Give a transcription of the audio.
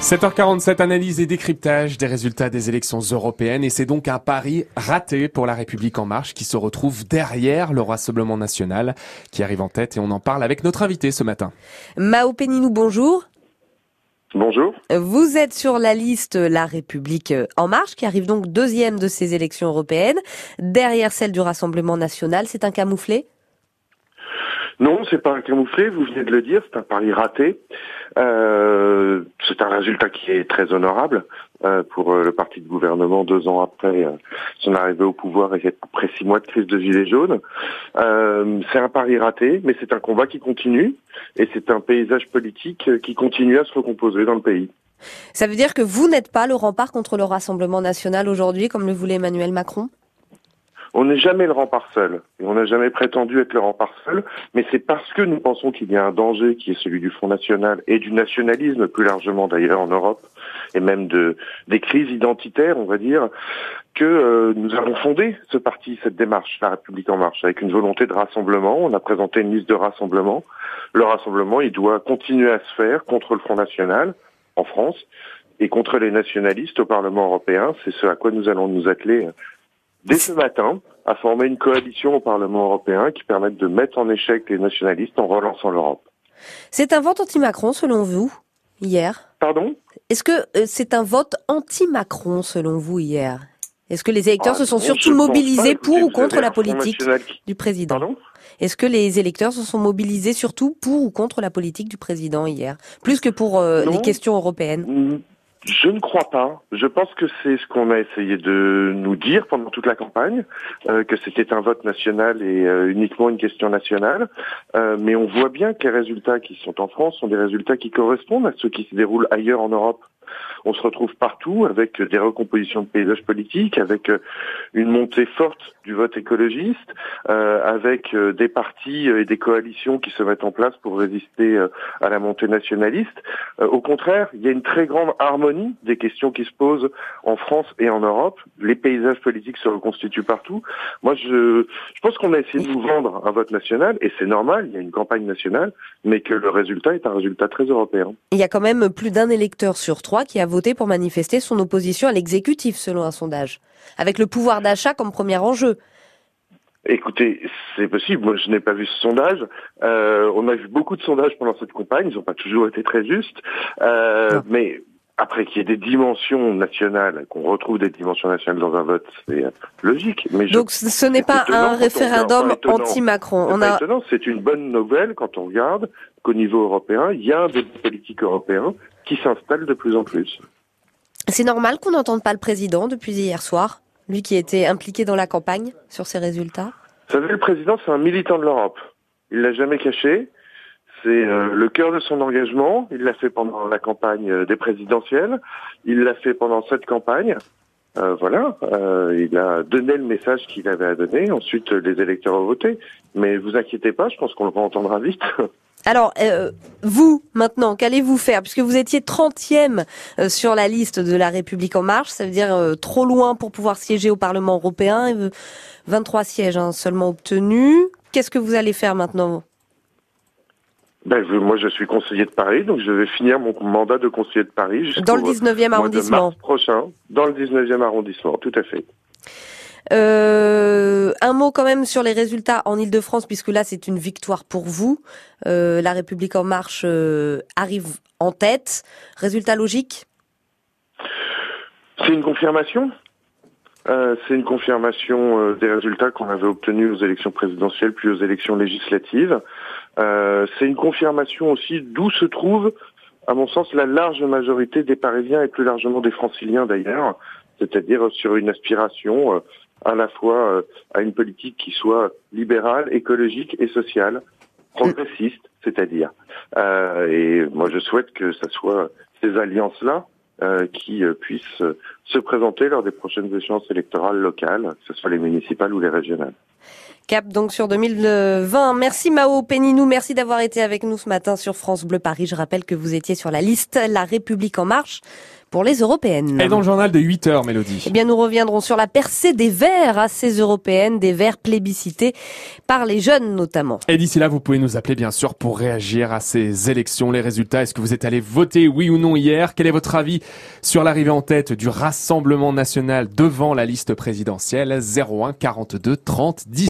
7h47, analyse et décryptage des résultats des élections européennes et c'est donc un pari raté pour la République en marche qui se retrouve derrière le Rassemblement national qui arrive en tête et on en parle avec notre invité ce matin. Mao Péninou, bonjour. Bonjour. Vous êtes sur la liste La République en marche qui arrive donc deuxième de ces élections européennes derrière celle du Rassemblement national. C'est un camouflet? Non, c'est pas un camouflé, vous venez de le dire, c'est un pari raté. Euh, c'est un résultat qui est très honorable euh, pour euh, le parti de gouvernement deux ans après son arrivée au pouvoir et après six mois de crise de gilets jaunes. c'est un pari raté, mais c'est un combat qui continue et c'est un paysage politique qui continue à se recomposer dans le pays. Ça veut dire que vous n'êtes pas le rempart contre le Rassemblement national aujourd'hui, comme le voulait Emmanuel Macron? On n'est jamais le rempart seul, et on n'a jamais prétendu être le rempart seul, mais c'est parce que nous pensons qu'il y a un danger qui est celui du Front National et du nationalisme plus largement d'ailleurs en Europe, et même de des crises identitaires, on va dire, que euh, nous avons fondé ce parti, cette démarche, la République en marche, avec une volonté de rassemblement. On a présenté une liste de rassemblement. Le rassemblement, il doit continuer à se faire contre le Front National en France et contre les nationalistes au Parlement européen. C'est ce à quoi nous allons nous atteler dès ce matin, à former une coalition au Parlement européen qui permette de mettre en échec les nationalistes en relançant l'Europe. C'est un vote anti-Macron selon vous, hier? Pardon? Est-ce que euh, c'est un vote anti-Macron selon vous, hier? Est-ce que les électeurs se sont ah, surtout mobilisés pour ou contre la politique du président? Pardon? Est-ce que les électeurs se sont mobilisés surtout pour ou contre la politique du président hier, plus que pour euh, les questions européennes? Je ne crois pas. Je pense que c'est ce qu'on a essayé de nous dire pendant toute la campagne, euh, que c'était un vote national et euh, uniquement une question nationale. Euh, mais on voit bien que les résultats qui sont en France sont des résultats qui correspondent à ceux qui se déroulent ailleurs en Europe on se retrouve partout avec des recompositions de paysages politiques, avec euh, une montée forte du vote écologiste, euh, avec euh, des partis et des coalitions qui se mettent en place pour résister à la montée nationaliste. au contraire, il y a une très grande harmonie des questions qui se posent en France et en Europe. Les paysages politiques se reconstituent partout. Moi, je, je pense qu'on a essayé de nous vendre un vote national, et c'est normal, il y a une campagne nationale, mais que le résultat est un résultat très européen. Il y a quand même plus d'un électeur sur trois qui a voté pour manifester son opposition à l'exécutif, selon un sondage, avec le pouvoir d'achat comme premier enjeu. Écoutez, c'est possible. Moi, je n'ai pas vu ce sondage. Euh, on a vu beaucoup de sondages pendant cette campagne. Ils n'ont pas toujours été très justes. Euh, mais après qu'il y ait des dimensions nationales, qu'on retrouve des dimensions nationales dans un vote, c'est logique. Mais Donc ce n'est pas un référendum anti-Macron. On a... C'est une bonne nouvelle quand on regarde qu'au niveau européen, il y a des politiques européens qui s'installe de plus en plus. C'est normal qu'on n'entende pas le président depuis hier soir, lui qui était impliqué dans la campagne sur ces résultats Vous savez, le président, c'est un militant de l'Europe. Il l'a jamais caché. C'est euh, le cœur de son engagement. Il l'a fait pendant la campagne euh, des présidentielles. Il l'a fait pendant cette campagne. Euh, voilà, il a donné le message qu'il avait à donner. Ensuite, les électeurs ont voté. Mais vous inquiétez pas, je pense qu'on le entendra vite. Alors, euh, vous, maintenant, qu'allez-vous faire? Puisque vous étiez 30e euh, sur la liste de la République en marche, ça veut dire euh, trop loin pour pouvoir siéger au Parlement européen, 23 sièges hein, seulement obtenus. Qu'est-ce que vous allez faire maintenant? Ben, moi, je suis conseiller de Paris, donc je vais finir mon mandat de conseiller de Paris. Dans le 19e arrondissement. mars prochain, dans le 19e arrondissement, tout à fait. Euh, un mot quand même sur les résultats en Ile-de-France, puisque là c'est une victoire pour vous. Euh, la République en marche euh, arrive en tête. Résultat logique? C'est une confirmation. c'est une confirmation des résultats qu'on avait obtenus aux élections présidentielles puis aux élections législatives. c'est une confirmation aussi d'où se trouve, à mon sens, la large majorité des Parisiens et plus largement des Franciliens d'ailleurs, c'est-à-dire sur une aspiration à la fois euh, à une politique qui soit libérale, écologique et sociale, progressiste, c'est-à-dire. Euh, et moi, je souhaite que ce soit ces alliances-là euh, qui puissent se présenter lors des prochaines échéances électorales locales, que ce soit les municipales ou les régionales. Cap donc sur 2020. Merci Mao Péninou, merci d'avoir été avec nous ce matin sur France Bleu Paris. Je rappelle que vous étiez sur la liste La République en marche pour les européennes. Et dans le journal de 8 heures, Mélodie. Eh bien, nous reviendrons sur la percée des Verts à ces européennes, des Verts plébiscités par les jeunes notamment. Et d'ici là, vous pouvez nous appeler bien sûr pour réagir à ces élections, les résultats. Est-ce que vous êêtes allé voter oui ou non hier? Quel est votre avis sur l'arrivée en tête du Rassemblement national devant la liste présidentielle? 01 42 30 10